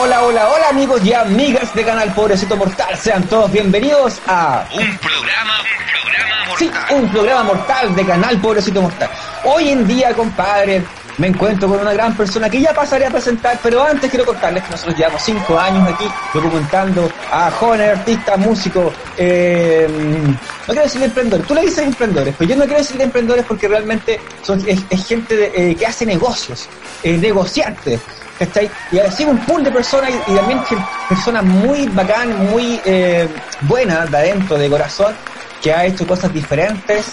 Hola, hola, hola, amigos y amigas de Canal Pobrecito Mortal. Sean todos bienvenidos a Un programa, un programa mortal. Sí, un programa mortal de Canal Pobrecito Mortal. Hoy en día, compadre, me encuentro con una gran persona que ya pasaré a presentar, pero antes quiero contarles que nosotros llevamos cinco años aquí documentando a jóvenes artistas, músicos, eh, no quiero decir emprendedores, tú le dices emprendedores, pero yo no quiero decir emprendedores porque realmente son, es, gente eh, que hace negocios, eh, negociantes, ¿cachai? Y así un pool de personas y, también personas muy bacán, muy eh, buenas de adentro, de corazón, que ha hecho cosas diferentes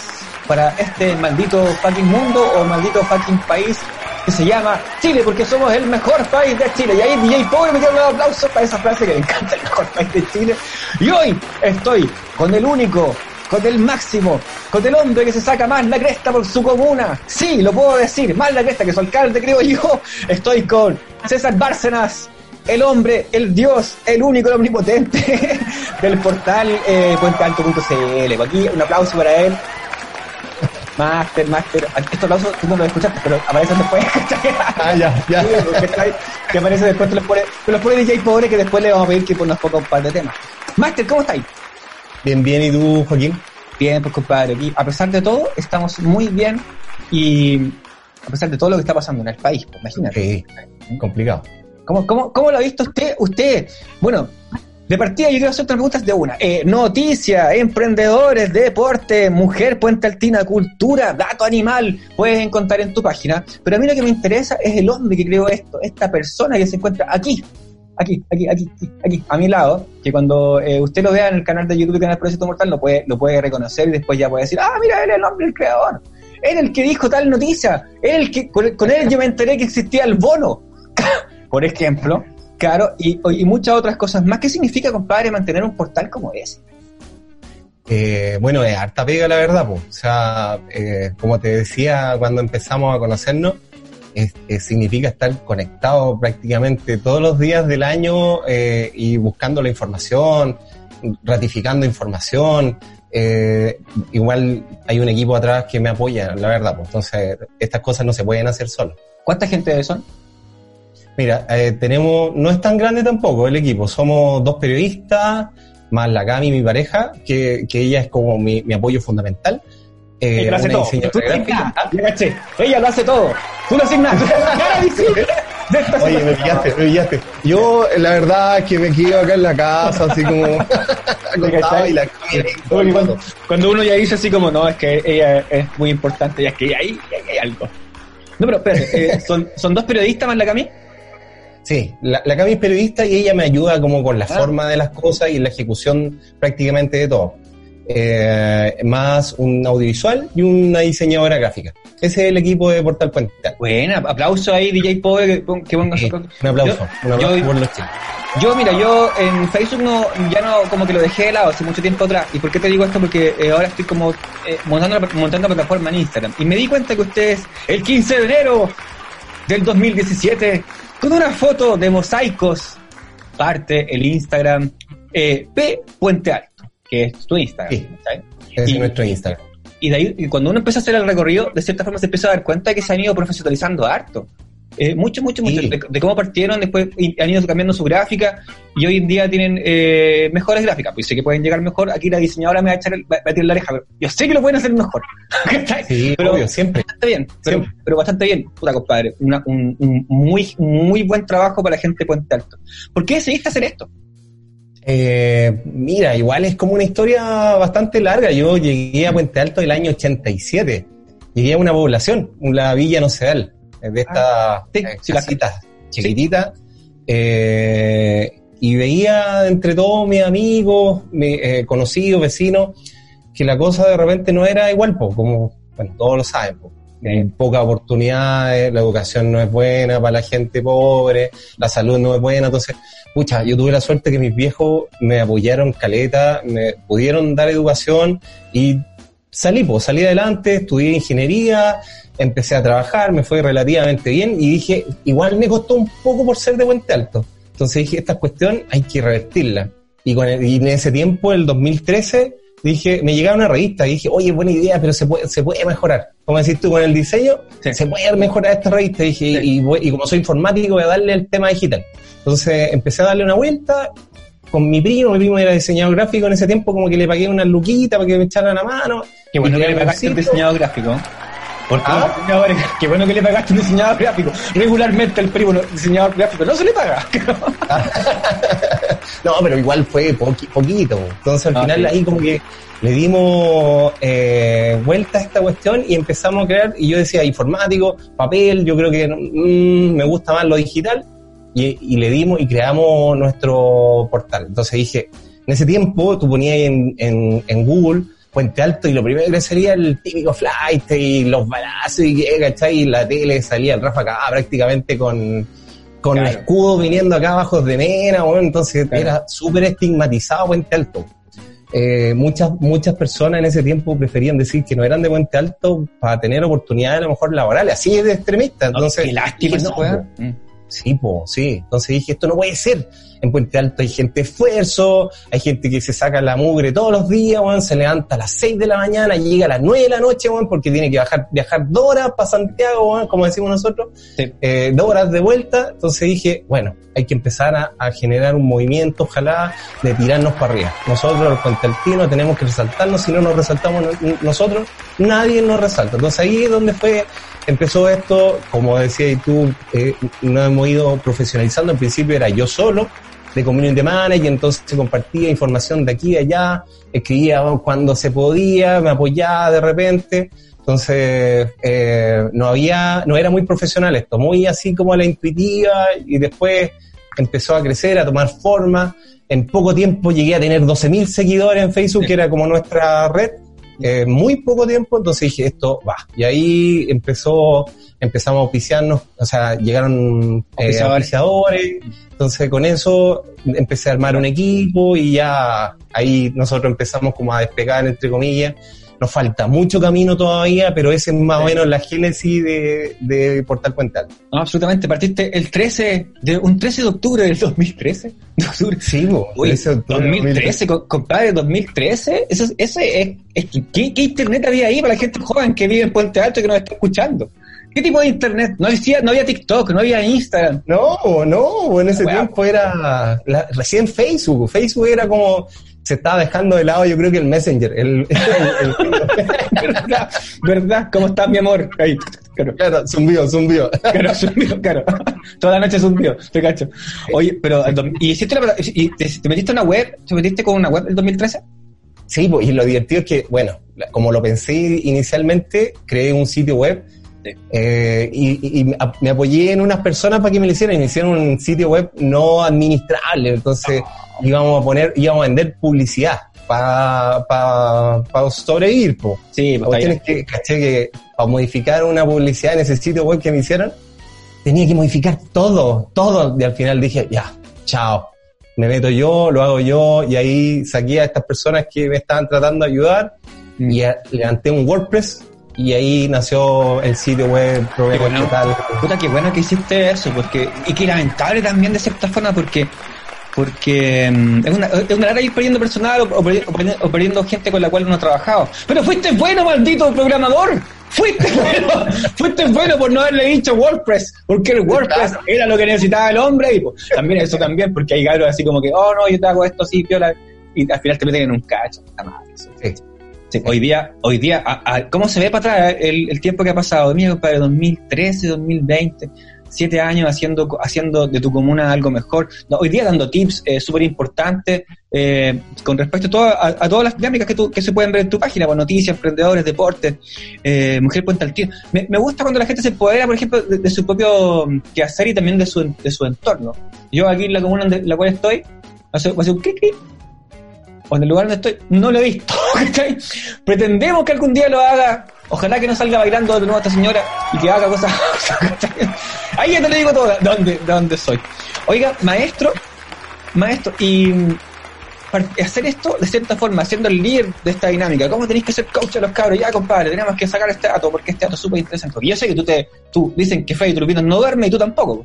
para este maldito fucking mundo o maldito fucking país que se llama Chile, porque somos el mejor país de Chile. Y ahí DJ Pobre me dio un aplauso para esa frase que me encanta, el mejor país de Chile. Y hoy estoy con el único, con el máximo, con el hombre que se saca más la cresta por su comuna. Sí, lo puedo decir, más la cresta que su alcalde, creo yo. Estoy con César Bárcenas, el hombre, el dios, el único, el omnipotente del portal eh, puentealto.cl. Aquí un aplauso para él. Master, Master. Estos aplausos tú no los escuchaste, pero aparecen después. Ah, ya, ya. Que aparece después, te los pone, te los pone DJ Pobre, que después le vamos a pedir que nos ponga un par de temas. Master, ¿cómo estáis? Bien, bien, ¿y tú, Joaquín? Bien, pues compadre, aquí, a pesar de todo, estamos muy bien y a pesar de todo lo que está pasando en el país, pues, imagínate. Sí, complicado. ¿Cómo, cómo, ¿Cómo lo ha visto usted? Usted, bueno, de partida yo quiero hacer tres preguntas de una. Eh, noticias, emprendedores, deporte, mujer, puente altina, cultura, dato animal, puedes encontrar en tu página. Pero a mí lo que me interesa es el hombre que creó esto, esta persona que se encuentra aquí, aquí, aquí, aquí, aquí, aquí, a mi lado, que cuando eh, usted lo vea en el canal de YouTube, Canal Proyecto Mortal, lo puede, lo puede reconocer y después ya puede decir, ah, mira, él es el hombre, el creador. Él el que dijo tal noticia. Él el que, con, con él yo me enteré que existía el bono. Por ejemplo, claro, y, y muchas otras cosas más. ¿Qué significa, compadre, mantener un portal como ese? Eh, bueno, es harta pega, la verdad, pues. O sea, eh, como te decía cuando empezamos a conocernos, es- es- significa estar conectado prácticamente todos los días del año eh, y buscando la información, ratificando información. eh, igual hay un equipo atrás que me apoya, la verdad, pues. Entonces, estas cosas no se pueden hacer solos. ¿Cuánta gente son? Mira, eh, tenemos, no es tan grande tampoco el equipo, somos dos periodistas, más la Cami, mi pareja, que, que ella es como mi, mi apoyo fundamental. Eh, Ella lo hace todo. Tú. Ella lo hace todo. Tú de esta Oye, me pillaste, me pillaste. Yo, la verdad, es que me quedo acá en la casa, así como y la cuando, uno ya dice así como, no, es que ella es muy importante, ya es que ahí, ahí hay algo. No, pero espérate, eh, ¿son, ¿son dos periodistas más la Cami? Sí, la, la Cami es periodista y ella me ayuda como con la Ah. forma de las cosas y la ejecución prácticamente de todo. Eh, más un audiovisual y una diseñadora gráfica. Ese es el equipo de Portal Puente. Buena, aplauso ahí, DJ Poe, que, que ponga Sí, su- un aplauso, Yo- un aplauso yo- por los chicos. Yo, mira, yo en Facebook no, ya no, como que lo dejé de lado hace mucho tiempo atrás. ¿Y por qué te digo esto? Porque eh, ahora estoy como eh, montando, la, montando la plataforma en Instagram. Y me di cuenta que ustedes, el 15 de enero del 2017, con una foto de mosaicos, parte el Instagram eh, P Puente Alto, que es tu Instagram. Sí. ¿sabes? Ese Y- es nuestro Instagram. Y de ahí, y cuando uno empieza a hacer el recorrido, de cierta forma se empieza a dar cuenta de que se han ido profesionalizando harto. Eh, mucho, mucho. De, de cómo partieron, después han ido cambiando su gráfica y hoy en día tienen eh, mejores gráficas. Pues sé que pueden llegar mejor. Aquí la diseñadora me va a echar el, va a tirar la oreja, pero yo sé que lo pueden hacer mejor. Sí, pero obvio, siempre. bastante bien, pero, Siempre. pero bastante bien, puta compadre. Una- un, un muy, muy buen trabajo para la gente de Puente Alto. ¿Por qué decidiste hacer esto? Eh, mira, igual es como una historia bastante larga. Yo llegué a Puente Alto el año 87. Llegué a una población, la Villa Nocedal, de estas Ah, sí, eh, sí, la- casitas chiquititas. eh, y veía entre todos mis amigos, mis eh, conocidos, vecinos, que la cosa de repente no era igual, po, como bueno, todos lo saben. po. eh, pocas oportunidades, la educación no es buena para la gente pobre, la salud no es buena, entonces, pucha, yo tuve la suerte que mis viejos me apoyaron caleta, me pudieron dar educación y salí, pues salí adelante, estudié ingeniería, empecé a trabajar, me fue relativamente bien y dije, igual me costó un poco por ser de Puente Alto. Entonces dije, esta cuestión hay que revertirla. Y, con y en ese tiempo, el 2013, dije, me llegaba una revista y dije, oye, buena idea, pero se puede, se puede mejorar. Como decís tú con el diseño, se puede mejorar esta revista. Y, dije, y, y, como soy informático, voy a darle el tema digital. Entonces empecé a darle una vuelta con mi primo, mi primo era diseñador gráfico en ese tiempo, como que le pagué una luquita para que me echaran la mano. Qué bueno que le pagaste un diseñador gráfico. Porque ¿Ah? qué bueno que le pagaste un diseñador gráfico. Regularmente el primo diseñador gráfico no se le paga. no, pero igual fue poquito. Entonces al ah, final ahí como que le dimos eh, vuelta a esta cuestión y empezamos a crear, y yo decía informático, papel, yo creo que mm, me gusta más lo digital, y, le dimos y creamos nuestro portal. Entonces dije, en ese tiempo tú ponías en, en, en Google Puente Alto y lo primero que sería el típico flight y los balazos y, ¿cachai? y la tele salía el Rafa acá prácticamente con, con escudo viniendo acá abajo de Mena, bueno, entonces era súper estigmatizado Puente Alto. Eh, muchas, muchas personas en ese tiempo preferían decir que no eran de Puente Alto para tener oportunidades a lo mejor laborales, así es de extremista. Entonces, qué lástima no, Sí, pues, sí. Entonces dije, esto no puede ser. En Puente Alto hay gente de esfuerzo, hay gente que se saca la mugre todos los días, weón, se levanta a las 6 de la mañana y llega a las 9 de la noche, weón, porque tiene que bajar, viajar dos horas para Santiago, weón, como decimos nosotros, eh, dos horas de vuelta. Entonces dije, bueno, hay que empezar a, generar un movimiento, ojalá, de tirarnos para arriba. Nosotros, los puentealtinos, tenemos que resaltarnos, si no nos resaltamos nosotros, nadie nos resalta. Entonces ahí es donde fue empezó esto, como decías tú, eh, nos hemos ido profesionalizando. Al principio era yo solo, de community manager, entonces compartía información de aquí a allá, escribía cuando se podía, me apoyaba de repente. Entonces, eh, no había, no era muy profesional esto, muy así como a la intuitiva y después empezó a crecer, a tomar forma. En poco tiempo llegué a tener 12.000 seguidores en Facebook, que era como nuestra red eh, muy poco tiempo, entonces dije, esto va. Y ahí empezó, empezamos a oficiarnos, o sea, llegaron eh, entonces con eso empecé a armar un equipo y ya ahí nosotros empezamos como a despegar, entre comillas, nos falta mucho camino todavía, pero ese es más o menos la génesis de, de Portal Cuental. No, absolutamente. Partiste el 13, de, un 13 de octubre del 2013. De octubre. Sí, bo, 2013, compadre, 2013. Eso, ese es, es ¿qué, ¿qué, internet había ahí para la gente joven que vive en Puente Alto y que nos está escuchando? ¿Qué tipo de internet? No, decía, no había TikTok, no había Instagram. No, no, en ese tiempo era recién Facebook. Facebook era como se estaba dejando de lado, yo creo que el Messenger. El, ¿Verdad? ¿Verdad? ¿Cómo estás, mi amor? Ahí. Claro, claro zumbió, zumbió. Claro, zumbió, claro. Toda la noche zumbió, te cacho. Oye, pero, ¿y, hiciste la, y te, te, metiste una web? ¿Te metiste con una web el 2013? Sí, pues, y lo divertido es que, bueno, como lo pensé inicialmente, creé un sitio web eh, y, y, me apoyé en unas personas para que me lo hicieran y me hicieron un sitio web no administrable. Entonces íbamos a poner, íbamos a vender publicidad para pa, sobrevivir. Po. Sí, pues, tienes que, caché que para modificar una publicidad en ese sitio web que me hicieron, tenía que modificar todo, todo. Y al final dije, ya, chao. Me meto yo, lo hago yo, y ahí saqué a estas personas que me estaban tratando de ayudar mm. y levanté un WordPress y ahí nació el sitio web qué bueno, Puta, qué bueno que hiciste eso, porque, y qué lamentable también de cierta forma, porque porque mm, es, una, es una ir perdiendo personal o, perdiendo, gente con la cual uno ha trabajado. Pero fuiste bueno, maldito programador. Fuiste bueno, fuiste bueno por no haberle dicho WordPress, porque el WordPress era lo que necesitaba el hombre y pues, también eso también, porque hay gallos así como que, oh no, yo te hago esto así, piola, y al final te meten en un cacho. Sí. Sí, hoy día, hoy día, ¿cómo se ve para atrás el, tiempo que ha pasado? Mira, para 2013, 2020, siete años haciendo, haciendo de tu comuna algo mejor. hoy día dando tips eh, súper importantes eh, con respecto a, a, todas las dinámicas que, que se pueden ver en tu página, pues, noticias, emprendedores, deportes, eh, Mujer Puente al Tío. Me, gusta cuando la gente se empodera, por ejemplo, de, su propio quehacer y también de su, de su entorno. Yo aquí en la comuna en la cual estoy, hace, hace un clic, o en el lugar donde estoy, no lo he visto. Pretendemos que algún día lo haga Ojalá que no salga bailando de nuevo esta señora y que haga cosas. Ahí ya te lo digo todo, ¿de dónde, de dónde soy? Oiga, maestro, maestro, y mm, hacer esto de cierta forma, siendo el líder de esta dinámica, ¿cómo tenéis que ser coach de los cabros? Ya, compadre, tenemos que sacar este dato porque este dato es súper interesante. Porque yo sé que tú te, tú dicen que Freddy Turbino no duerme y tú tampoco.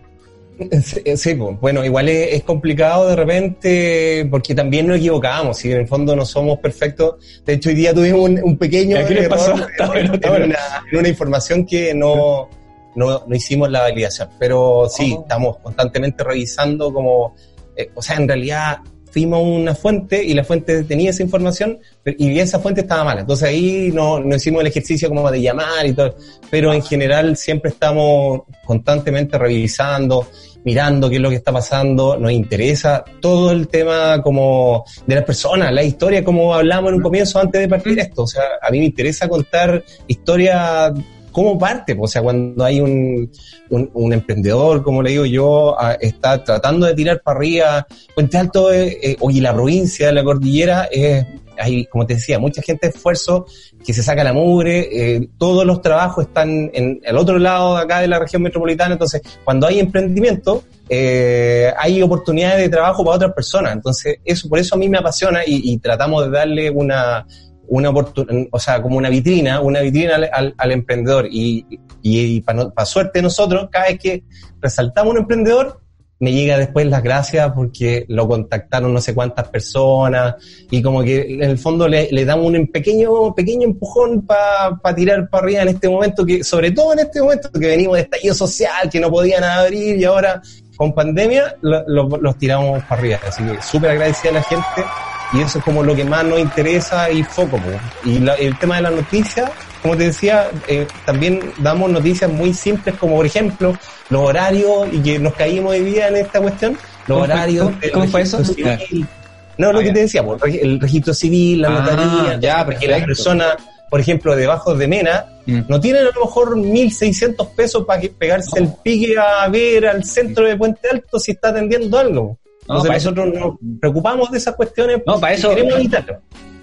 Sí, sí, pues, bueno, igual es, es complicado de repente porque también nos equivocamos y en el fondo no somos perfectos. De hecho, hoy día tuvimos un, un pequeño ¿Qué le error pasó? en, bueno. una, en una información que no, no, no hicimos la validación. Pero sí, Oh. estamos constantemente revisando como, eh, o sea, en realidad fuimos a una fuente y la fuente tenía esa información y esa fuente estaba mala. Entonces ahí no, no hicimos el ejercicio como de llamar y todo. Pero en general siempre estamos constantemente revisando, mirando qué es lo que está pasando. Nos interesa todo el tema como de las personas, la historia, como hablamos en un comienzo antes de partir esto. O sea, a mí me interesa contar historia cómo parte, o sea, cuando hay un, un, emprendedor, como le digo yo, a- está tratando de tirar para arriba, Puente Alto, eh, eh, oye, la provincia de la cordillera, eh, hay, como te decía, mucha gente de esfuerzo que se saca la mugre, eh, todos los trabajos están en el otro lado de acá de la región metropolitana, entonces, cuando hay emprendimiento, eh, hay oportunidades de trabajo para otras personas, entonces, eso, por eso a mí me apasiona y, y tratamos de darle una, una oportunidad, o sea, como una vitrina, una vitrina al, al- emprendedor. Y, y, para, suerte de nosotros, cada vez que resaltamos un emprendedor, me llega después las gracias porque lo contactaron no sé cuántas personas y como que en el fondo le, le damos un pequeño, pequeño empujón para tirar para arriba en este momento, que sobre todo en este momento que venimos de estallido social, que no podían abrir y ahora con pandemia lo- los tiramos para arriba. Así que súper agradecida a la gente y eso es como lo que más nos interesa y foco. po. Y la- el tema de las noticias, como te decía, eh, también damos noticias muy simples como por ejemplo los horarios y que nos caímos hoy día en esta cuestión, los ¿Cómo fue- horarios. cómo- fue eso? civil. No, lo Ah, que te decía, el registro civil, la Ah, notaría, ya, porque la perfecto. persona, por ejemplo, debajo de Mena, Mm. no tienen a lo mejor 1.600 pesos para pegarse el pique a ver al centro de Puente Alto si está atendiendo algo. No, Entonces para eso- nosotros nos preocupamos de esas cuestiones No, para eso- queremos evitarlo.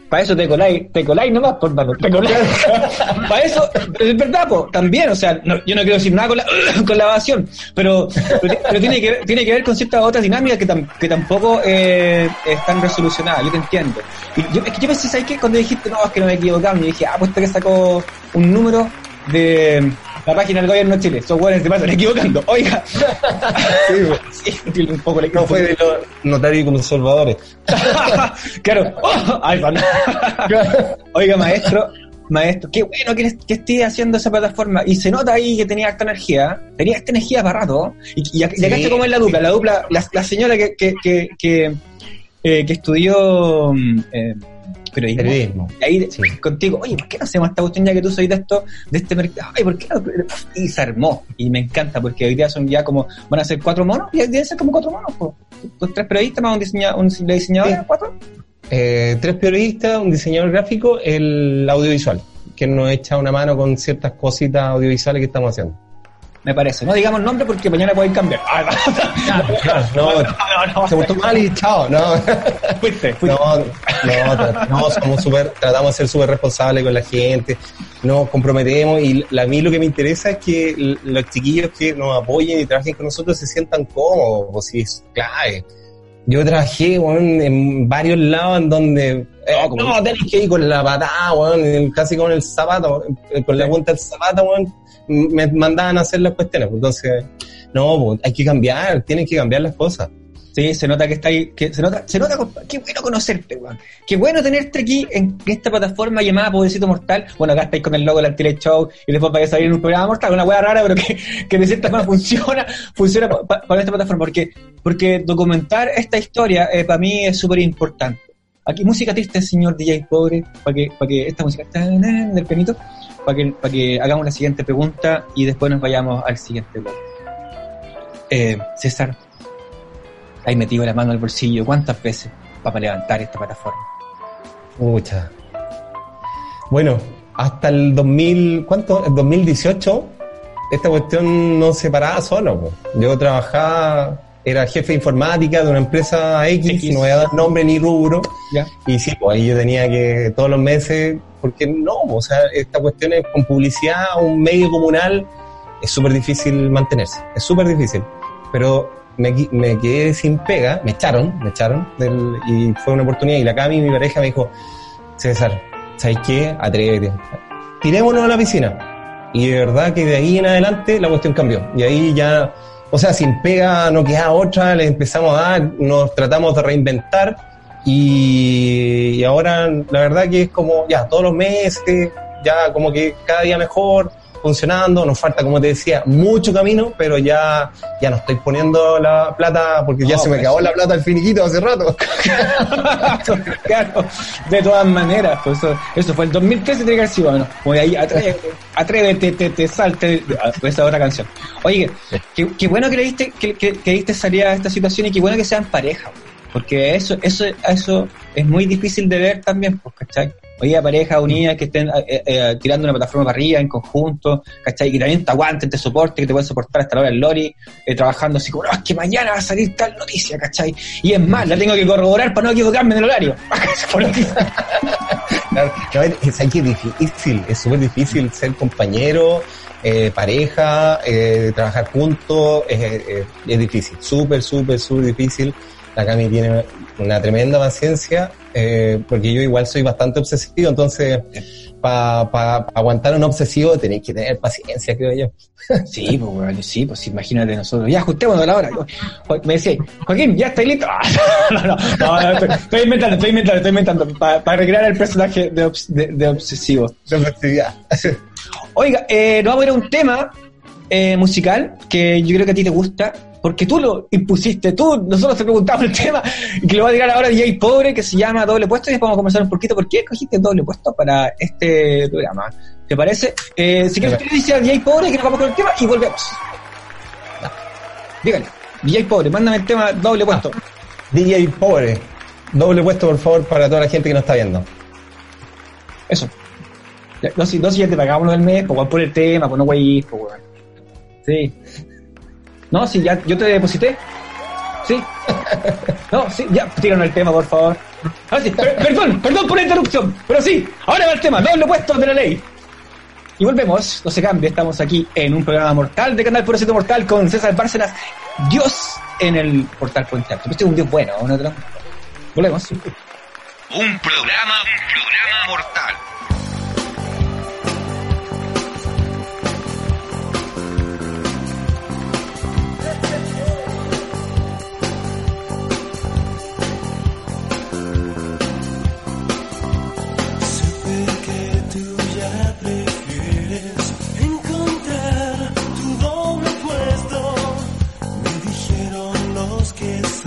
Para eso te coláis, te coláis nomás, por mano, te coláis. Para eso, es verdad, po, también, o sea, no- yo no quiero decir nada con la, con la evasión, pero, pero, pero tiene, que, ver- tiene que ver con ciertas otras dinámicas que, tam- que tampoco eh, están resolucionadas, yo te entiendo. Y yo, es que yo pensé, ¿sabes qué? Cuando dijiste, no, es que no me equivocaba, y dije, ah, pues que sacó un número de la página del gobierno de Chile, esos hueones se pasan equivocando. Oiga, sí, un poco le No fue de los notarios y conservadores. claro. Oh, ay. Oiga, maestro, maestro, qué bueno que, que esté haciendo esa plataforma. Y se nota ahí que tenía esta energía. Tenía esta energía para rato. Y, y, acá- y acá Sí. está como es la dupla. La dupla, la, la señora que, que, que, que, eh, que estudió mm, eh, periodismo. Periodismo. Y ahí Sí. contigo, oye, ¿por qué no hacemos esta cuestión ya que tú soy de esto, de este mercado? Ay, ¿por qué no? Y se armó. Y me encanta porque hoy día son ya como, van a ser cuatro monos, y deben ser como cuatro monos, po. Pues tres periodistas más un, diseña, un diseñador, Sí. cuatro. Eh, tres periodistas, un diseñador gráfico, el audiovisual, que nos echa una mano con ciertas cositas audiovisuales que estamos haciendo. Me parece. No digamos nombre porque mañana pueden cambiar. Ah, No, no, se portó mal y chao, no. Fuiste, fuiste. No, no, no, somos super, tratamos de ser súper responsables con la gente, nos comprometemos y la- a mí lo que me interesa es que los chiquillos que nos apoyen y trabajen con nosotros se sientan cómodos, pues sí, es clave. Yo trabajé weón, en varios lados en donde eh, No, como- no, tenés que ir con la patada, weón, casi con el zapato, eh, con la punta del zapato, weón, me mandaban a hacer las cuestiones. pues, Entonces, no, pues, hay que cambiar, tienen que cambiar las cosas. Sí, se nota que está ahí, que se nota, se nota, qué bueno conocerte, weón. Qué bueno tenerte aquí en esta plataforma llamada Pobrecito Mortal. Bueno, acá estáis con el logo del Antile Show y después vais a salir un programa mortal, una weá rara, pero que, que de cierta forma funciona, funciona pa- pa- para esta plataforma, porque, porque documentar esta historia eh, para mí es súper importante. Aquí música triste, señor DJ pobre, para que, para que esta música tan, del pianito, para que, para que hagamos la siguiente pregunta y después nos vayamos al siguiente bloque. Eh, César, hay metido la mano al bolsillo cuántas veces para levantar esta plataforma. Muchas. Bueno, hasta el 2000, ¿cuánto? El 2018, esta cuestión no se paraba solo. po. Yo trabajaba era jefe de informática de una empresa X, no voy a dar nombre ni rubro. Y sí, pues ahí yo tenía que todos los meses, porque no, o sea, esta cuestión es con publicidad, un medio comunal, es súper difícil mantenerse, es súper difícil. Pero me, me, quedé sin pega, me echaron, me echaron, del, y fue una oportunidad. Y la Cami, mi pareja, me dijo, César, ¿sabes qué? Atrévete. Tirémonos a la piscina. Y de verdad que de ahí en adelante la cuestión cambió. Y ahí ya o sea, sin pega no queda otra, le empezamos a dar, nos tratamos de reinventar y, y ahora la verdad que es como ya todos los meses, ya como que cada día mejor, funcionando, nos falta, como te decía, mucho camino, pero ya, ya no estoy poniendo la plata porque ya se me acabó la plata el finiquito hace rato. claro, de todas maneras, pues eso, eso fue el 2013 de García, bueno, pues ahí atrévete, atrévete, te, te salte, esa otra canción. Oye, qué, qué bueno que le diste, que, que, que diste salida a esta situación y qué bueno que sean pareja, porque eso, eso, eso es muy difícil de ver también, pues, ¿cachai? Oye, pareja unida que estén eh, eh, tirando una plataforma para arriba en conjunto, ¿cachai? Que también te aguanten, te soporte, que te pueden soportar hasta la hora del lori, eh, trabajando así como, no, es que mañana va a salir tal noticia, ¿cachai? Y es más, la tengo que corroborar para no equivocarme en el horario. claro, es, es difícil, es súper difícil ser compañero, eh, pareja, eh, trabajar juntos, es difícil, súper, súper, súper difícil. La Cami tiene una tremenda paciencia, eh, porque yo igual soy bastante obsesivo, entonces para aguantar un obsesivo tenéis que tener paciencia, creo yo. Sí, pues bueno, sí, pues imagínate nosotros. Ya ajustémonos a la hora. Me decía, Joaquín, ¿ya estáis listo? no, no, no, estoy, inventando, estoy inventando, estoy inventando, para recrear el personaje de, de, obsesivo. De obsesividad. Oiga, eh, nos vamos a ir a un tema eh, musical que yo creo que a ti te gusta, porque tú lo impusiste, tú, nosotros te preguntamos el tema, y que lo va a tirar ahora DJ Pobre, que se llama Doble Puesto, y después vamos a conversar un poquito por qué escogiste Doble Puesto para este programa. ¿Te parece? Eh, si quieres, decir a DJ Pobre que nos vamos con el tema y volvemos. Dígale, DJ Pobre, mándame el tema Doble Puesto. Ah, DJ Pobre, Doble Puesto, por favor, para toda la gente que nos está viendo. Eso. No, si, no, si ya te pagamos del mes, pues por el tema, pues no güey, pues Sí. No, sí, ya, yo te deposité. Sí. No, sí, ya, tírame el tema, por favor. Ah, sí, perdón, perdón por la interrupción, pero sí, ahora va el tema, doble puesto de la ley. Y volvemos, no se cambia, estamos aquí en un programa mortal de Canal Puro Mortal con César Bárcenas, Dios en el portal Puente Alto. Este es un Dios bueno, ¿no? Volvemos. Un programa, un programa mortal.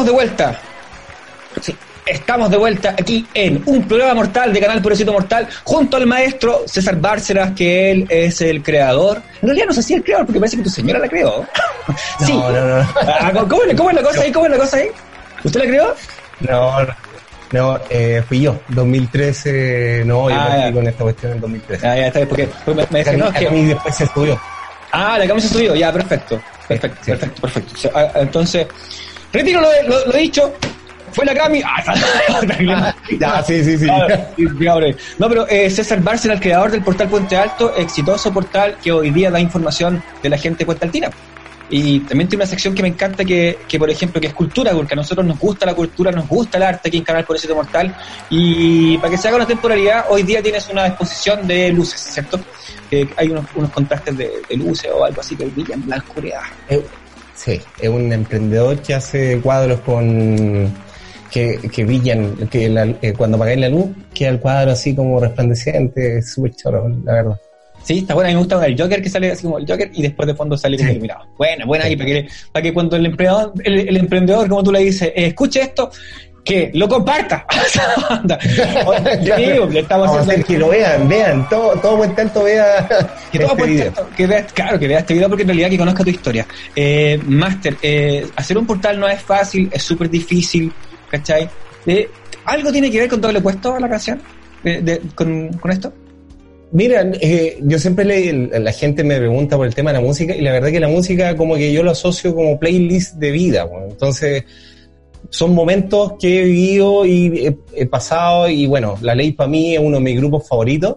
estamos de vuelta. Sí, estamos de vuelta aquí en un programa mortal de Canal Purecito Mortal junto al maestro César Bárcenas, que él es el creador. En realidad no sé si el creador porque parece que tu señora la creó. sí. No, no, no. Ah, ¿Cómo, es- cómo es la cosa ahí? ¿Cómo es la cosa ahí? ¿Usted la creó? No, no, no, eh, fui yo. 2013, no, yo Ah, partí con esta cuestión en 2013. Ah, ya está bien, porque me, me decía, no, es que- mí después se estudió. Ah, la camisa subió, ya, perfecto. Perfecto, Sí. perfecto, perfecto. Ah, Entonces, retiro lo, lo, lo dicho. Fue la Cami. Ah, Ya, sí, sí, sí. No, pero eh, César Bárcena, el creador del portal Puente Alto, exitoso portal que hoy día da información de la gente de Puente Altina. Y también tiene una sección que me encanta que, que, por ejemplo, que es cultura, porque a nosotros nos gusta la cultura, nos gusta el arte aquí en Canal Purecito Mortal. Y para que se haga una temporalidad, hoy día tienes una exposición de luces, ¿cierto? Eh, hay unos, unos contrastes de, de luces o algo así que brillan en la oscuridad. Eh, Sí, es un emprendedor que hace cuadros con que, que brillan, que la- eh, cuando apagáis la luz queda el cuadro así como resplandeciente, es súper choro, la verdad. Sí, está buena. A mí me gusta el Joker que sale así como el Joker y después de fondo sale como Sí. iluminado. Buena, buena ahí para que, para que cuando el empleador, el, el emprendedor, como tú le dices, escuche esto, que lo comparta. Oye, digo, le estamos Vamos a haciendo hacer que lo vean, vean, todo, todo Puente Alto vea que todo este video. tanto, que vea, claro, que vea este video porque en realidad que conozca tu historia. Eh, Master, eh, hacer un portal no es fácil, es súper difícil, ¿cachai? Eh, ¿Algo tiene que ver con doble puesto a la canción? De- de- con, con esto? Mira, eh, yo siempre le, la gente me pregunta por el tema de la música y la verdad que la música como que yo lo asocio como playlist de vida. bueno. Entonces, son momentos que he vivido y he, he pasado y bueno, La Ley para mí es uno de mis grupos favoritos.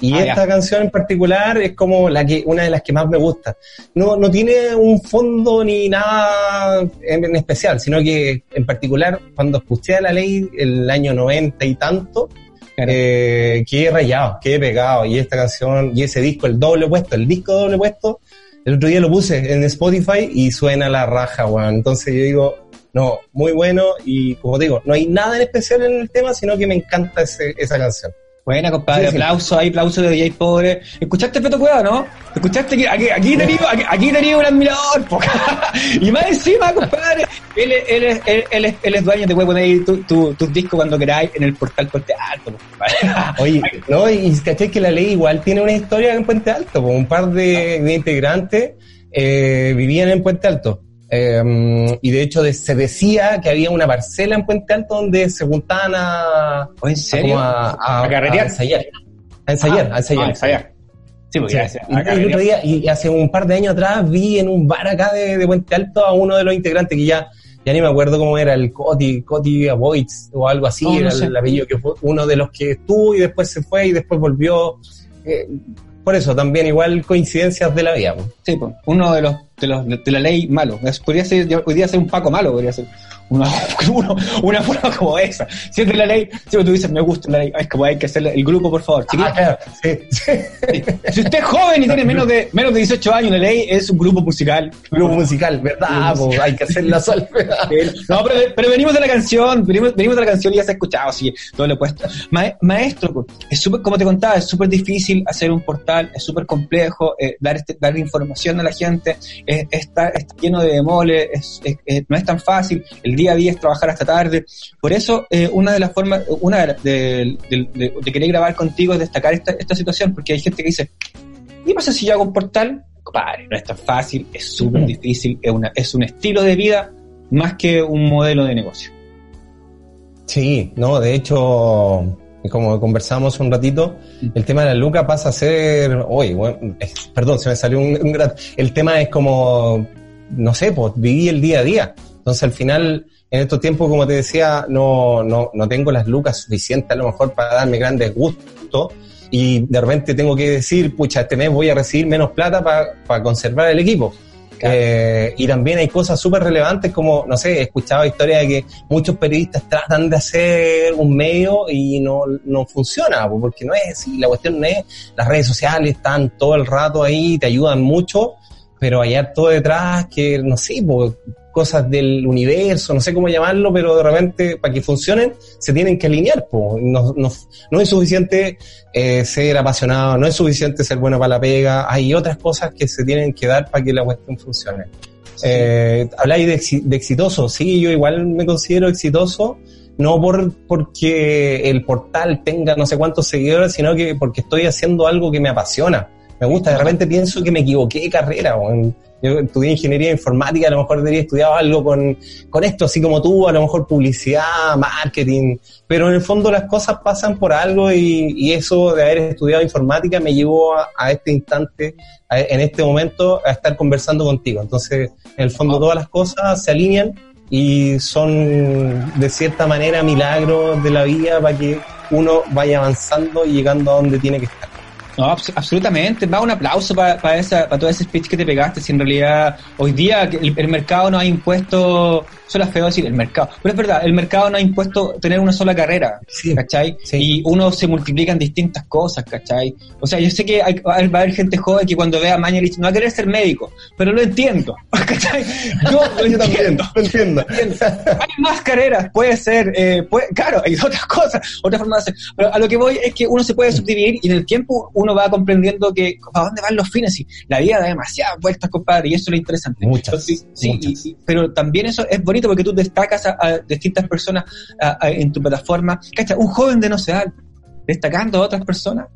Y Ah, esta ya. canción en particular es como la que, una de las que más me gusta. No, no tiene un fondo ni nada en, en especial, sino que en particular cuando escuché a la ley el año 90 y tanto, Claro. eh, quedé rayado, quedé pegado. Y esta canción, y ese disco, el doble puesto, el disco doble puesto, el otro día lo puse en Spotify y suena la raja, weón. Entonces yo digo, no, muy bueno y como digo, no hay nada en especial en el tema, sino que me encanta ese- esa canción. Buena, compadre. Sí, sí. aplauso ahí, aplauso de DJ Pobre. ¿Escuchaste Feto Cueva, no? ¿Escuchaste que aquí, aquí tenía, aquí, aquí tenía un admirador? po. y más encima, compadre, él, es- él, es- él, él es, él es dueño, te puede poner ahí tu- tu- tus discos cuando queráis en el portal Puente Alto, compadre. Oye, no, y caché que la ley igual tiene una historia en Puente Alto, pues un par de, de integrantes eh, vivían en Puente Alto. Eh, y de hecho de- se decía que había una parcela en Puente Alto donde se juntaban a, ¿O en a serio? a, a- ¿A carretear? a ensayar. A ensayar, Ah, a ensayar. ah, ensayar. Sí, porque ya Y el otro día, y hace un par de años atrás, vi en un bar acá de, de Puente Alto a uno de los integrantes que ya, ya ni me acuerdo cómo era, el Coti, Coti Avoids o algo así, Oh, no era sé. el apellido que fue uno de los que estuvo y después se fue y después volvió. Eh, por eso, también igual coincidencias de la vida. Sí, pues, uno de los, de los de la ley malo. Podría ser, ser un Paco malo, podría ser una, uno- una forma como esa. Si es de la ley, si tú dices, me gusta la ley, es como hay que hacer el grupo, por favor. Ah, claro, sí, sí. Si usted es joven y tiene menos de, menos de 18 años, la ley es un grupo musical. Grupo musical, ¿verdad? Grupo pues, hay que hacer la salvedad. No, pero, pero venimos de la canción, venimos, venimos de la canción y ya se ha escuchado, así, todo lo opuesto. Ma- maestro, es súper, como te contaba, es súper difícil hacer un portal, es súper complejo, eh, dar, este, dar información a la gente, es- está, está lleno de demole, es, es- es- no es tan fácil, el día a día es trabajar hasta tarde. Por eso, eh, una de las formas, una de, de, de- de- querer grabar contigo es destacar esta, esta situación, porque hay gente que dice, ¿qué pasa si yo hago un portal? Compadre, no es tan fácil, es súper difícil, es, una, es un estilo de vida más que un modelo de negocio. Sí, no, de hecho, como conversamos un ratito, el tema de la Luca pasa a ser, bueno, eh, perdón, se me salió un, un gran- el tema es como, no sé, pues viví el día a día. Entonces al final, en estos tiempos, como te decía, no, no, no tengo las lucas suficientes a lo mejor para darme grandes gustos y de repente tengo que decir, pucha, este mes voy a recibir menos plata para conservar el equipo. Claro. Eh, y también hay cosas súper relevantes como, no sé, he escuchado historias de que muchos periodistas tratan de hacer un medio y no, no funciona, po, porque no es, y la cuestión no es, las redes sociales están todo el rato ahí, te ayudan mucho, pero hay todo detrás que, no sé, cosas del universo, no sé cómo llamarlo, pero de repente, para que funcionen, se tienen que alinear. po. No, no, no es suficiente eh, ser apasionado, no es suficiente ser bueno para la pega, hay otras cosas que se tienen que dar para que la cuestión funcione. Eh, habláis de, de exitoso, sí, yo igual me considero exitoso, no por porque el portal tenga no sé cuántos seguidores, sino que porque estoy haciendo algo que me apasiona. Me gusta, de repente pienso que me equivoqué de carrera. weón. Yo estudié ingeniería informática, a lo mejor debería estudiar algo con, con esto, así como tú, a lo mejor publicidad, marketing, pero en el fondo las cosas pasan por algo y, y eso de haber estudiado informática me llevó a, a este instante, a- en este momento, a estar conversando contigo. Entonces, en el fondo todas las cosas se alinean y son de cierta manera milagros de la vida para que uno vaya avanzando y llegando a donde tiene que estar. No, abs- absolutamente. Va un aplauso para esa para todo ese speech que te pegaste. Si en realidad hoy día el mercado no ha impuesto, suena feo decir el mercado, pero es verdad, el mercado no ha impuesto tener una sola carrera, Sí. ¿cachai? Sí. Y uno se multiplica en distintas cosas, ¿cachai? O sea, yo sé que hay- va a haber a gente joven que cuando vea a Mañalich no va a querer ser médico, pero lo entiendo, ¿cachai? Yo lo entiendo. lo entiendo. Hay más carreras, puede ser, eh, puede- claro, hay otras cosas, otras formas de hacer. Pero a lo que voy es que uno se puede subdividir y en el tiempo uno va comprendiendo que para dónde van los fines. Y la vida da demasiadas vueltas, compadre, y eso es lo interesante. Muchas, Entonces, sí, muchas. y- y- pero también eso es bonito porque tú destacas a, a distintas personas a- a- en tu plataforma. ¿Cachai? Un joven de no sé, destacando a otras personas.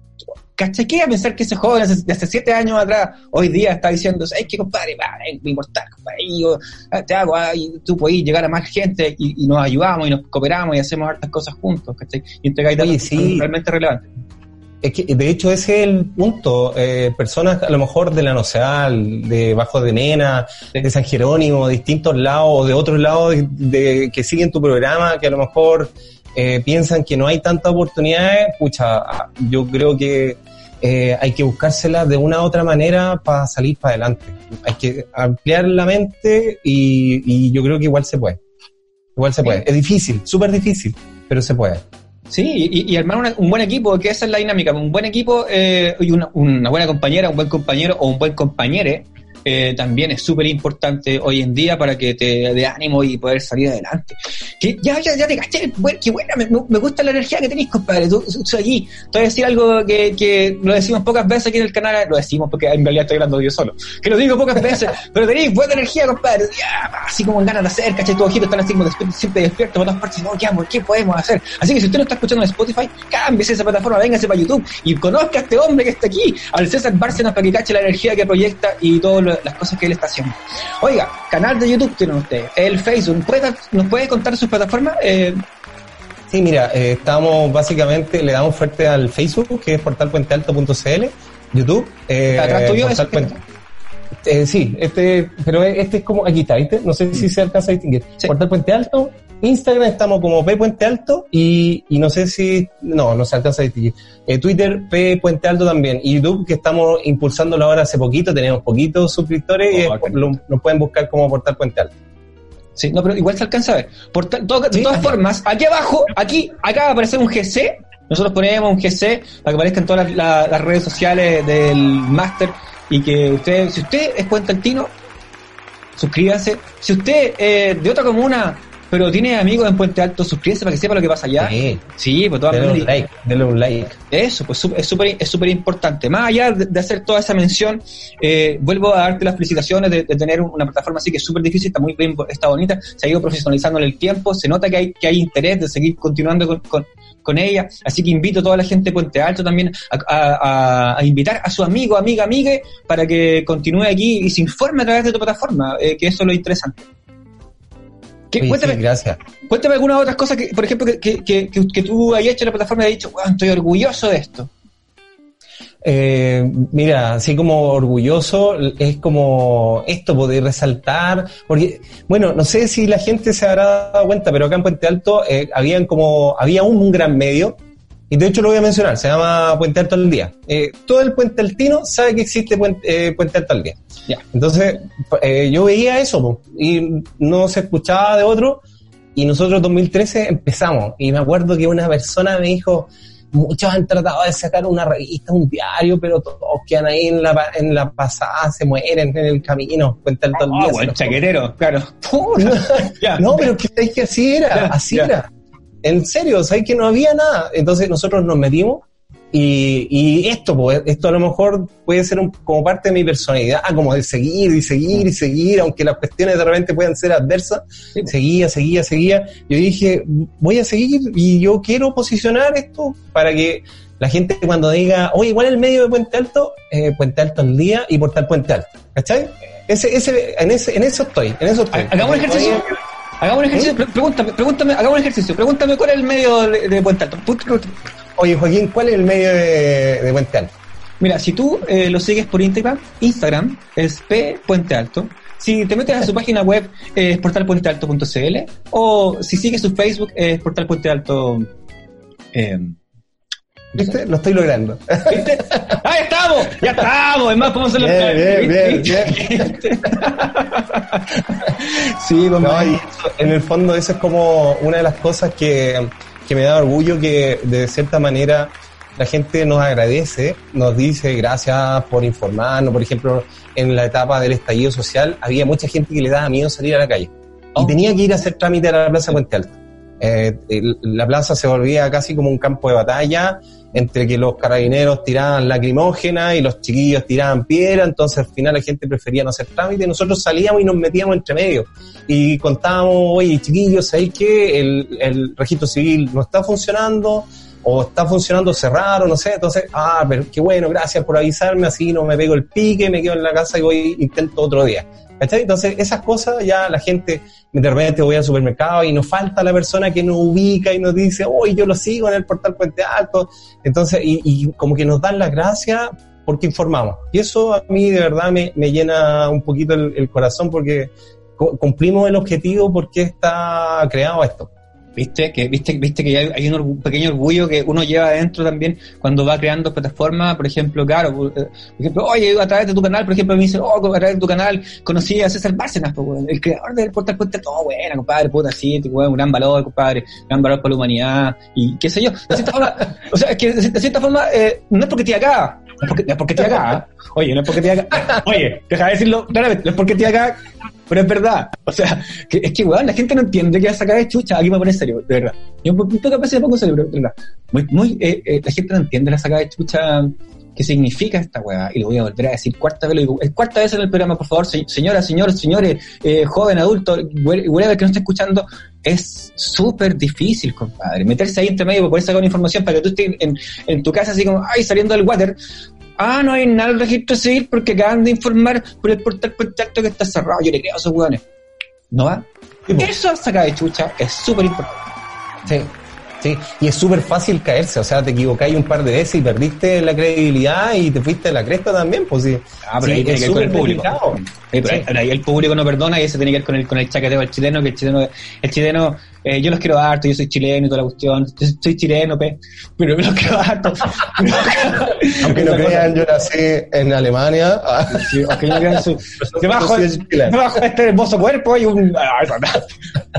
¿Cachai? ¿Qué a pensar que ese joven hace- de hace siete años atrás, hoy día está diciendo, es que compadre, va, es inmortal, compadre, yo ah, te hago, ah, y tú puedes llegar a más gente y, y nos ayudamos y nos cooperamos y hacemos hartas cosas juntos, ¿cachai? Y entregáis datos sí. realmente relevantes. Es que, de hecho, ese es el punto. Eh, personas a lo mejor de la Noceal, de Bajo de Nena, de San Jerónimo, de distintos lados o de otros lados de, de- que siguen tu programa, que a lo mejor eh, piensan que no hay tantas oportunidades, pucha, yo creo que eh, hay que buscárselas de una u otra manera para salir para adelante. Hay que ampliar la mente y, y yo creo que igual se puede. Igual se puede. Es difícil, súper difícil, pero se puede. Sí, y, y armar un buen equipo, que esa es la dinámica. Un buen equipo eh, y una, una buena compañera, un buen compañero o un buen compañere eh, también es súper importante hoy en día para que te dé ánimo y poder salir adelante. Que ya, ya, ya te caché, buen- qué buena, me, me gusta la energía que tenéis, compadre. Tú, tú aquí, te voy a decir algo que, que lo decimos pocas veces aquí en el canal, lo decimos porque en realidad estoy hablando yo solo, que lo digo pocas veces, pero tenéis buena energía, compadre. Ya, así como ganas de hacer, ¿cachai? Tus ojitos están así como despe- siempre despiertos por todas partes. No, ¿qué? ¿Qué podemos hacer? Así que si usted no está escuchando en Spotify, cámbiese esa plataforma, véngase para YouTube y conozca a este hombre que está aquí, al César Bárcenas, para que cache la energía que proyecta y todas lo- las cosas que él está haciendo. Oiga, canal de YouTube tienen ustedes, el Facebook, ¿puede dar- ¿nos puede contar sus plataformas? Eh, Sí, mira, eh, estamos básicamente, le damos fuerte al Facebook, que es portalpuentealto.cl, YouTube, eh, ¿Atrás tuyo? Portal ¿Eso? Puente- eh, sí, este, pero este es como, aquí está, ¿viste? No sé si se alcanza a distinguir. Sí. Portal Puente Alto, Instagram estamos como P Puente Alto y, y no sé si, no, no se alcanza a distinguir. Eh, Twitter, P Puente Alto también. Y YouTube, que estamos impulsándolo ahora hace poquito, tenemos poquitos suscriptores y Oh, qué lo- nos pueden buscar como Portal Puente Alto. Sí, no, pero igual se alcanza a ver. Por de Sí, todas formas, aquí abajo, aquí, acá va a aparecer un GC. Nosotros ponemos un GC para que aparezcan todas las, la- las redes sociales del máster y que usted, si usted es puentaltino, suscríbase. Si usted es de otra comuna, pero tiene amigos en Puente Alto, suscríbase para que sepa lo que pasa allá. Sí. Sí, pues todas Denle un like, denle un like. Eso, pues es súper es súper importante. Más allá de, de hacer toda esa mención, eh, vuelvo a darte las felicitaciones de, de tener una plataforma así que es súper difícil, está muy bien, está bonita, se ha ido profesionalizando en el tiempo, se nota que hay, que hay interés de seguir continuando con, con, con ella, así que invito a toda la gente de Puente Alto también a, a- a- a invitar a su amigo, amiga, amigue, para que continúe aquí y se informe a través de tu plataforma, eh, que eso es lo interesante. ¿Qué- Oye, cuéntame, sí, gracias. Cuéntame algunas otras cosas que, por ejemplo, que, que, que, tú hayas hecho en la plataforma y hayas dicho, "Weón, estoy orgulloso de esto. Eh, mira, así como orgulloso, es como esto, poder resaltar, porque, bueno, no sé si la gente se habrá dado cuenta, pero acá en Puente Alto eh, habían como, había un, un gran medio, y de hecho lo voy a mencionar, se llama Puente Alto al Día. Eh, todo el Puente Altino sabe que existe Puente, eh, Puente Alto al Día. Ya. Entonces, eh, yo veía eso, po, y no se escuchaba de otro, y nosotros en 2013 empezamos, y me acuerdo que una persona me dijo, muchos han tratado de sacar una revista, un diario, pero todos quedan ahí en la, en la pasada, se mueren en el camino, cuentan todo el Ah, día. se bueno, los chaquetero, claro. Ya. no, pero sabéis que así era, así era. En serio, sabéis que no había nada. Entonces nosotros nos metimos y, y esto, pues, esto a lo mejor puede ser un- como parte de mi personalidad, como de seguir y seguir y seguir, aunque las cuestiones de repente puedan ser adversas. Seguía, seguía, seguía. Yo dije, voy a seguir y yo quiero posicionar esto para que la gente cuando diga, oye, igual el medio de Puente Alto, eh, Puente Alto al día y Portal Puente Alto. ¿Cachai? Ese, ese, en, ese, en eso estoy, en eso estoy. Hagamos un ejercicio. Hagamos un ejercicio. Pre- Pregúntame, pregúntame, hagamos un ejercicio. Pregúntame cuál es el medio de, de Puente Alto. Oye, Joaquín, ¿cuál es el medio de, de Puente Alto? Mira, si tú eh, lo sigues por Instagram, Instagram es P Puente Alto. Si te metes a su página web eh, es portalpuentealto.cl o si sigues su Facebook es portalpuentealto. ¿Viste? Lo estoy logrando. ¿Viste? ¡Ahí estamos! ¡Ya estamos! Es más, podemos hacerlo. Bien, bien, ¿Viste? sí, pues, No, y en el fondo eso es como una de las cosas que, que me da orgullo que de cierta manera la gente nos agradece, nos dice gracias por informarnos. Por ejemplo, en la etapa del estallido social había mucha gente que le daba miedo salir a la calle y Oh. tenía que ir a hacer trámite a la Plaza Puente Alto. Eh, la plaza se volvía casi como un campo de batalla entre que los carabineros tiraban lacrimógena y los chiquillos tiraban piedra, entonces al final la gente prefería no hacer trámite nosotros salíamos y nos metíamos entre medio y contábamos, oye chiquillos, ¿sabéis que el, el registro civil no está funcionando? O está funcionando cerrado, no sé, entonces, ah, pero qué bueno, gracias por avisarme, así no me pego el pique, me quedo en la casa y voy, intento otro día. ¿Cachai? Entonces, esas cosas ya la gente, de repente voy al supermercado y nos falta la persona que nos ubica y nos dice, oye, yo lo sigo en el portal Puente Alto. Entonces, y, y como que nos dan las gracias porque informamos. Y eso a mí de verdad me, me llena un poquito el, corazón porque cu- cumplimos el objetivo porque está creado esto. ¿Viste? Que, viste, viste que hay, hay un pequeño orgullo que uno lleva adentro también cuando va creando plataformas, por ejemplo, claro, por, eh, ejemplo, oye, a través de tu canal, por ejemplo, me dicen, oh, a través de tu canal conocí a César Bárcenas, el creador del portal Puente, todo bueno, compadre, puta, sí, weón, un gran valor, compadre, gran valor para la humanidad, y qué sé yo, de cierta forma, o sea, que de cierta forma, eh, no es porque estoy acá, no es porque, no estoy acá, ¿eh? oye, no es porque estoy acá, oye, deja de decirlo claramente, no es porque estoy acá, pero es verdad. O sea, que, es que, weón, la gente no entiende que va a sacar de chucha. Aquí me pone serio, de verdad. Yo un pocas veces me pongo serio, pero de verdad. Muy, muy, eh, eh, la gente no entiende la sacada de chucha qué significa esta weá. Y lo voy a volver a decir cuarta vez, lo digo. Cuarta vez en el programa, por favor, se- señoras, señores, eh, joven, adulto, whatever que no esté escuchando, es súper difícil, compadre. Meterse ahí entre medio para poder sacar una información para que tú estés en, en tu casa así como, ay, saliendo del water. Ah, no hay nada en el registro civil porque acaban de informar por el portal contacto que está cerrado. Yo le creo a esos weones. ¿No va? Eso saca de chucha es súper importante. Sí, sí. Y es súper fácil caerse, o sea, te equivocáis un par de veces y perdiste la credibilidad y te fuiste a la cresta también, pues sí. Ah, pero Sí, ahí tiene que ver con el público. delicado. Sí, pero ahí- ahí el público no perdona y eso tiene que ver con el, con el chaqueteo del chileno, que el chileno, el chileno, eh, yo los quiero harto, yo soy chileno y toda la cuestión, yo soy chileno, pe, pero los quiero harto. Aunque no cosa. crean, yo nací en Alemania. Sí, aunque no crean debajo, debajo de este hermoso cuerpo hay un...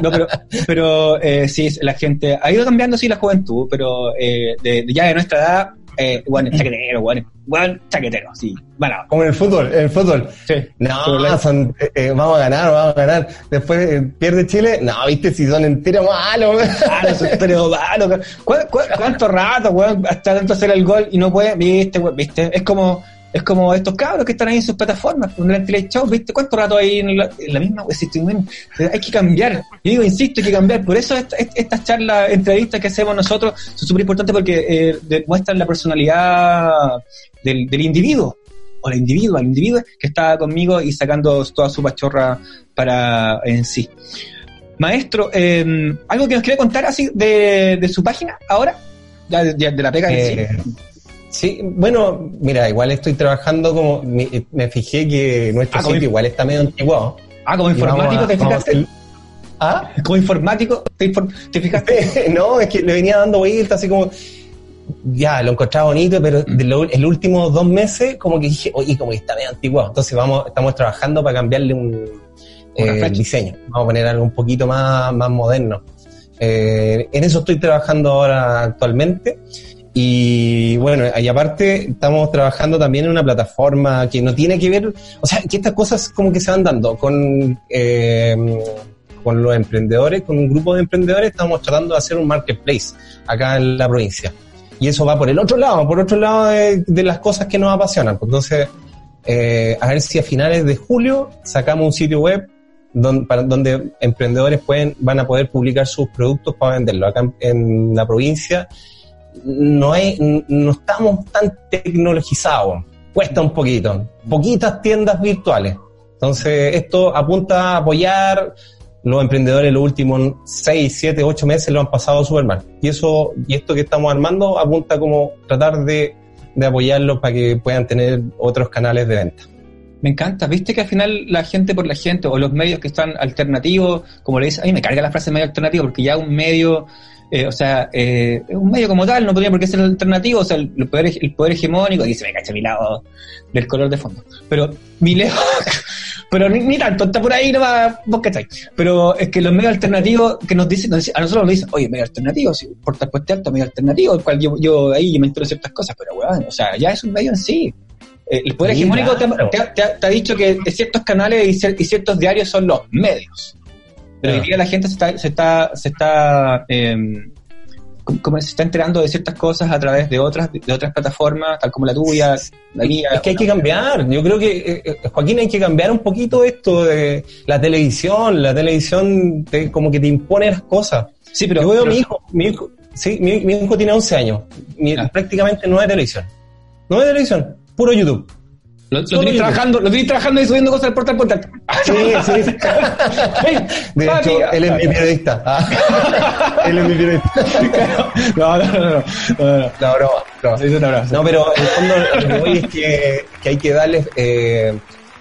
No, pero, pero eh, sí, la gente ha ido cambiando, sí, la juventud, pero eh, de, de ya de nuestra edad, eh, bueno, chaquetero, bueno, bueno, chaquetero, sí, bueno, Como en el fútbol, en el fútbol. sí. No, son, eh, eh, vamos a ganar, vamos a ganar. Después eh, pierde Chile. No, viste, si son enteros malos. Claro, eso es pero malo. ¿Cu cu cuánto rato, weón, hasta tanto hacer el gol y no puede? Viste, weón, viste. Es como, es como estos cabros que están ahí en sus plataformas, en el Play Show, viste, cuánto rato ahí en la, en misma, bien, hay que cambiar. Y digo, insisto, hay que cambiar. Por eso esta- est- estas charlas, entrevistas que hacemos nosotros son súper importantes porque eh, demuestran la personalidad del, individuo. O la individua, el individuo que está conmigo y sacando toda su pachorra para en sí. Maestro, eh, ¿algo que nos quiere contar así de, de su página ahora? Ya de, la pega en Eh, sí. Sí, bueno, mira, igual estoy trabajando como, me, me fijé que nuestro Ah, como sitio igual está medio antiguo. Ah, como Y vamos informático, a- ¿te fijaste? ¿Ah? Como informático, ¿te, fijaste? no, es que le venía dando vueltas así como, ya, lo encontraba bonito, pero de lo- el último dos meses como que dije, oye, como que está medio antiguo. Entonces vamos, estamos trabajando para cambiarle un eh, el diseño. Vamos a poner algo un poquito más, más moderno. Eh, en eso estoy trabajando ahora actualmente. Y bueno, y aparte estamos trabajando también en una plataforma que no tiene que ver, o sea, que estas cosas como que se van dando con, eh, con los emprendedores, con un grupo de emprendedores, estamos tratando de hacer un marketplace acá en la provincia. Y eso va por el otro lado, por otro lado de, las cosas que nos apasionan. Pues Entonces, eh, a ver si a finales de julio sacamos un sitio web donde, para, donde emprendedores pueden, van a poder publicar sus productos para venderlo. Acá en la provincia no no estamos tan tecnologizados, cuesta un poquito, poquitas tiendas virtuales. Entonces, esto apunta a apoyar los emprendedores los últimos 6, 7, 8 meses lo han pasado súper mal. Y eso, y esto que estamos armando apunta como tratar de, de apoyarlos para que puedan tener otros canales de venta. Me encanta, viste que al final la gente por la gente o los medios que están alternativos, como le dice, a mí me carga la frase medio alternativo porque ya un medio, eh, o sea, eh, un medio como tal no podría por qué ser alternativo, o sea, el, el poder, el poder hegemónico, aquí se me cacha mi lado del color de fondo, pero mi lejos, pero ni, ni tanto, está por ahí nomás, vos cacháis, pero es que los medios alternativos que nos dicen, nos dicen- a nosotros nos dicen, oye, medio alternativo, si por pueste alto, medio alternativo, el cual yo, yo ahí me entero de ciertas cosas, pero weón, o sea, ya es un medio en sí. Eh, el poder hegemónico te, te ha- te ha, te ha dicho que ciertos canales y ciertos diarios son los medios. Pero hoy día la gente se está, se está, se está, em, como- se está enterando de ciertas cosas a través de otras, de otras plataformas, tal como la tuya, la mía. Es que hay que cambiar. Yo creo que, eh, eh, Joaquín, hay que cambiar un poquito esto de la televisión. La televisión te- como que te impone las cosas. Sí, pero, Yo veo a pero- mi hijo, mi hijo, sí, mi, mi hijo tiene 11 años. Mi- Ah. Prácticamente no ve televisión. No ve televisión, puro YouTube. Lo, lo tenéis trabajando, lo tenéis trabajando y subiendo cosas al portal portal. Sí, sí, sí. De Papi, hecho, él es mi periodista. Ah. él es mi periodista. no, no, no, no, no, no. No, broma. No, pero en el fondo lo que voy es que, que hay que darle, eh,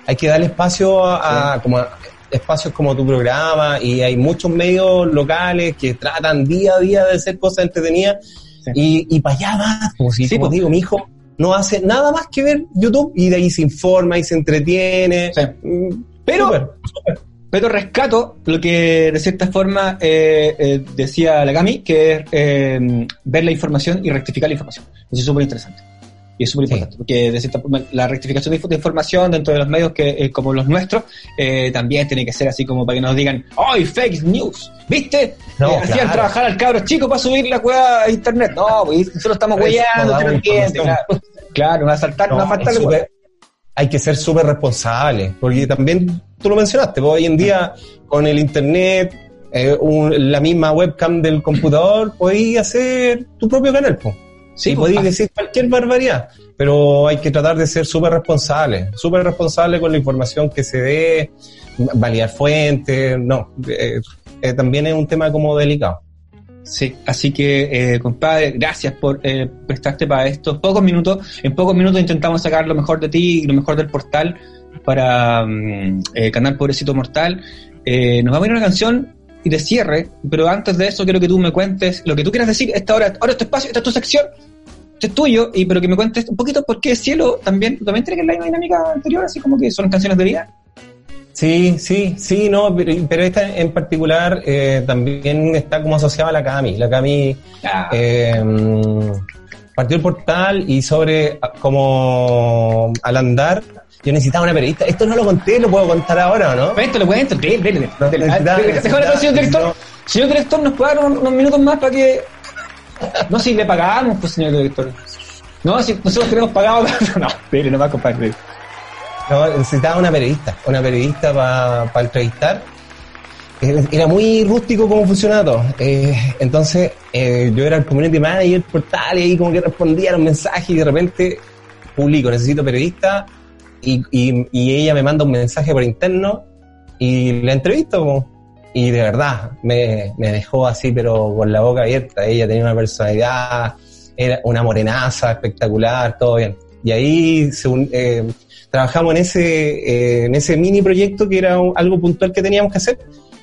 hay que darle espacio a, a- como a- espacios como tu programa y hay muchos medios locales que tratan día a día de hacer cosas entretenidas Sí. y, y para allá va, como si, Sí, como digo, mi hijo no hace nada más que ver YouTube y de ahí se informa y se entretiene. Sí. Mm, Pero-. Pero rescato lo que de cierta forma eh, eh, decía la Gami, que es eh, ver la información y rectificar la información. Eso es súper interesante. Y es súper Sí. importante, porque de cierta forma la rectificación de, inf- de información dentro de los medios que eh, como los nuestros eh, también tiene que ser así como para que nos digan, ¡ay, fake news! ¿Viste? No, Eh, Hacían claro. trabajar al cabro chico para subir la cueva a internet. No, pues solo estamos hueando, usted no entiende. Claro, claro, va a saltar, No, va a faltar es súper- hay que ser súper responsable, porque también tú lo mencionaste, pues hoy en día con el internet, eh, un- la misma webcam del computador, podéis hacer tu propio canal, pues. Sí, y pues, podéis decir cualquier barbaridad, pero hay que tratar de ser súper responsable, súper responsable con la información que se dé, validar fuentes, no, eh, eh, también es un tema como delicado. Sí, así que, eh, compadre, gracias por eh, prestarte para estos pocos minutos. En pocos minutos intentamos sacar lo mejor de ti y lo mejor del portal para eh, Canal Pobrecito Mortal. Eh, nos vamos a ir a una canción y de cierre, pero antes de eso quiero que tú me cuentes lo que tú quieras decir. Esta hora, ahora es tu espacio, esta es tu sección, este es tuyo, y pero que me cuentes un poquito por qué Cielo también, también tiene que la misma dinámica anterior, así como que son canciones de vida. Sí, sí, sí, no, pero, pero esta en particular eh, también está como asociada a la Cami. La Cami Ah, eh, partió el portal y sobre como al andar yo necesitaba una periodista. Esto no lo conté, lo puedo contar ahora, ¿o ¿no? Cuéntalo, dele, dele, dele. No, dele. señor director. no. Señor director, ¿nos puede dar unos, minutos más para que... No, si le pagamos, pues, señor director. No, si nosotros tenemos pagado... No, dele nomás, compadre. No, necesitaba una periodista, una periodista para entrevistar. Era era muy rústico cómo funcionaba todo. Eh, entonces, eh, yo era el community manager portal y ahí como que respondía a los mensajes y de repente publico, necesito periodista y, y, y ella me manda un mensaje por interno y la entrevisto. Y de verdad, me, me dejó así, pero con la boca abierta. Ella tenía una personalidad, era una morenaza espectacular, todo bien. Y ahí eh, trabajamos en ese, eh, en ese mini proyecto que era un- algo puntual que teníamos que hacer.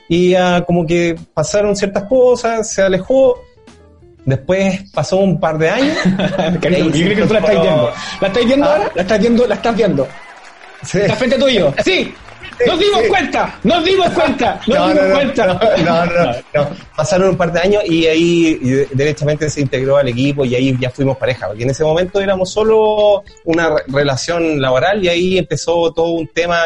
Y ah, como que pasaron ciertas cosas, se alejó. Después pasó un par de años. Yo creo que tú la estás viendo. ¿La estás viendo Ah. ahora? ¿La estás viendo? ¿La estás viendo? Sí. ¿Está frente tuyo? ¡Sí! ¡Nos dimos Sí. cuenta! ¡Nos dimos cuenta! ¡Nos No, dimos no, no, cuenta! no, no, no. Pasaron un par de años y ahí y de- derechamente se integró al equipo y ahí ya fuimos pareja. Porque en ese momento éramos solo una re- relación laboral y ahí empezó todo un tema.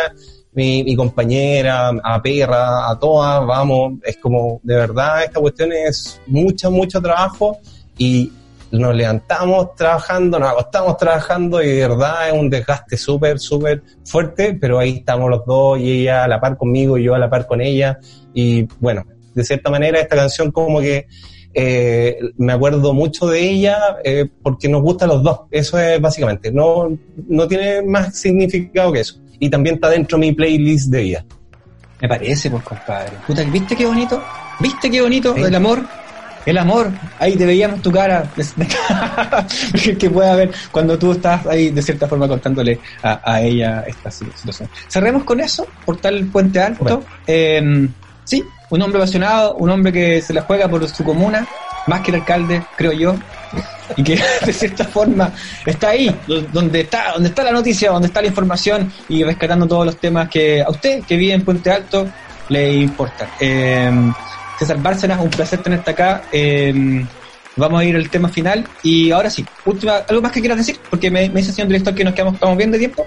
Mi, mi compañera, a Perra, a todas, vamos, es como, de verdad, esta cuestión es mucho, mucho trabajo y nos levantamos trabajando, nos acostamos trabajando y de verdad es un desgaste súper, súper fuerte, pero ahí estamos los dos y ella a la par conmigo y yo a la par con ella y bueno, de cierta manera esta canción como que eh, me acuerdo mucho de ella eh, porque nos gusta a los dos, eso es básicamente, no, no tiene más significado que eso. Y también está dentro de mi playlist de ella. Me parece, pues, compadre. Puta, ¿viste qué bonito? ¿Viste qué bonito Sí. el amor? El amor, ahí te veíamos tu cara, que pueda ver cuando tú estás ahí de cierta forma contándole a, a ella esta situación. Cerremos con eso, Portal Puente Alto. Bueno. Eh, sí, un hombre apasionado, un hombre que se la juega por su comuna, más que el alcalde, creo yo, y que de cierta forma está ahí, do- donde está, donde está la noticia, donde está la información y rescatando todos los temas que a usted que vive en Puente Alto le importan. Eh, César Bárcenas, un placer tenerte acá. Eh, vamos a ir al tema final y ahora sí, última, algo más que quieras decir, porque me, me dice el señor director que nos quedamos, estamos bien de tiempo.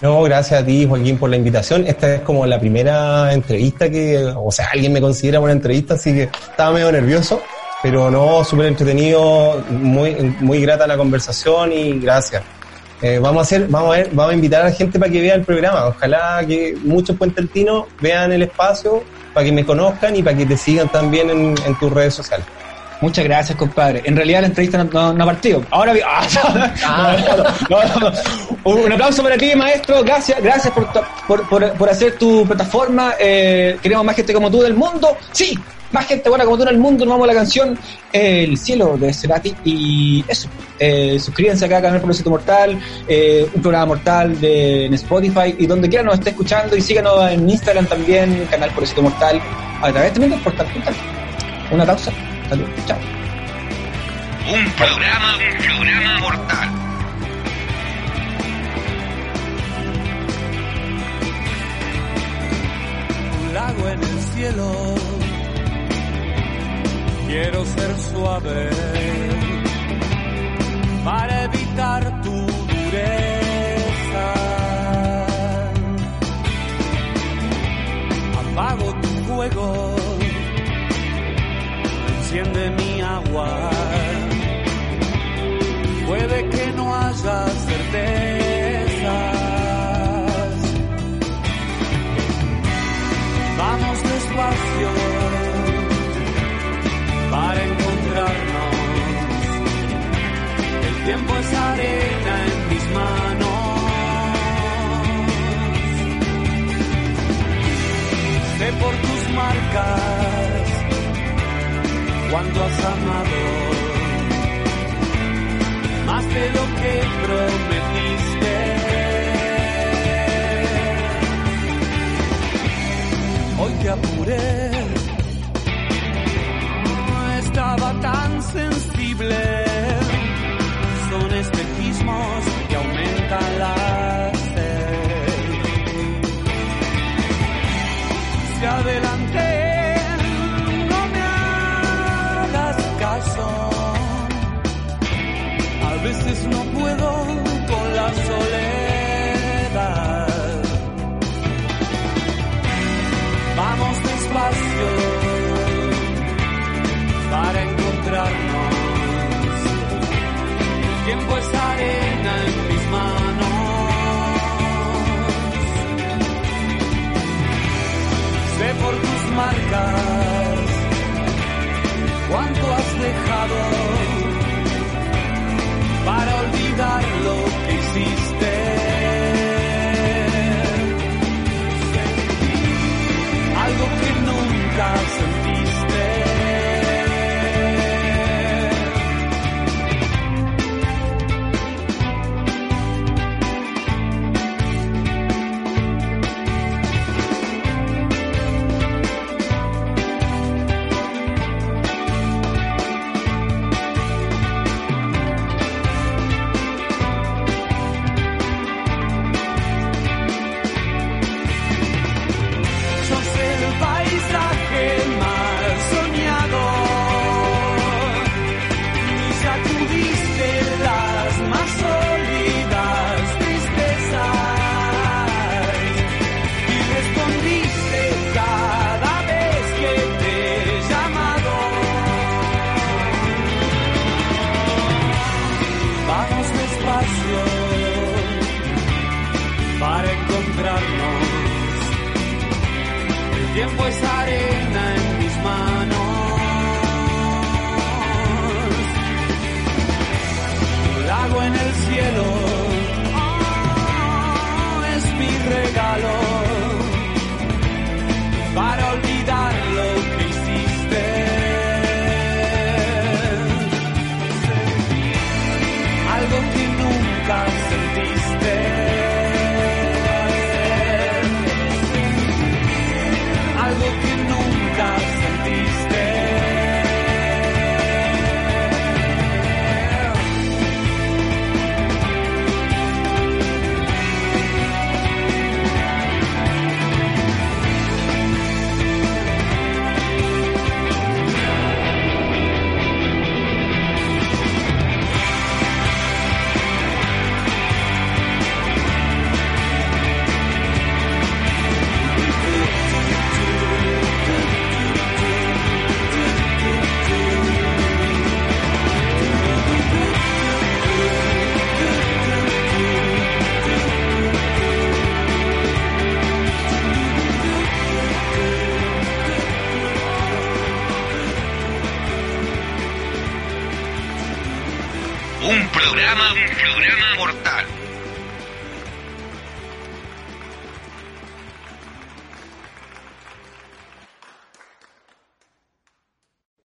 No, gracias a ti, Joaquín, por la invitación. Esta es como la primera entrevista que, o sea, alguien me considera una entrevista, así que estaba medio nervioso, pero no, súper entretenido, muy, muy grata la conversación y gracias. Eh, vamos a hacer, vamos a ver, vamos a invitar a la gente para que vea el programa. Ojalá que muchos puenteltinos vean el espacio para que me conozcan y para que te sigan también en, en tus redes sociales. Muchas gracias, compadre. En realidad la entrevista no, no- partido. Ahora ah. Un aplauso para ti, maestro. Gracias, gracias por, por, por, hacer tu plataforma. Eh, queremos más gente como tú del mundo. Sí, más gente buena como tú en el mundo. Nos vamos a la canción El cielo de Cerati. Y eso. Eh, suscríbanse acá a Canal Propósito Mortal, eh, un programa mortal de, en Spotify y donde quiera nos esté escuchando. Y síganos en Instagram también, Canal Propósito Mortal, a través también del portal. Mortal. Una pausa. Salud. Chao. Un programa, un programa mortal. un lago en el cielo. Quiero ser suave para evitar tu dureza. Apago tu fuego, enciende mi agua. Puede que no haya certezas. Vamos despacio para encontrarnos. El tiempo es arena en mis manos. Sé por tus marcas cuando has amado más de lo que prometiste. Hoy te apuré, no estaba tan sensible. Son espejismos puedo con la soledad. Vamos despacio para encontrarnos. El tiempo es arena en mis manos. Sé por tus marcas cuánto has dejado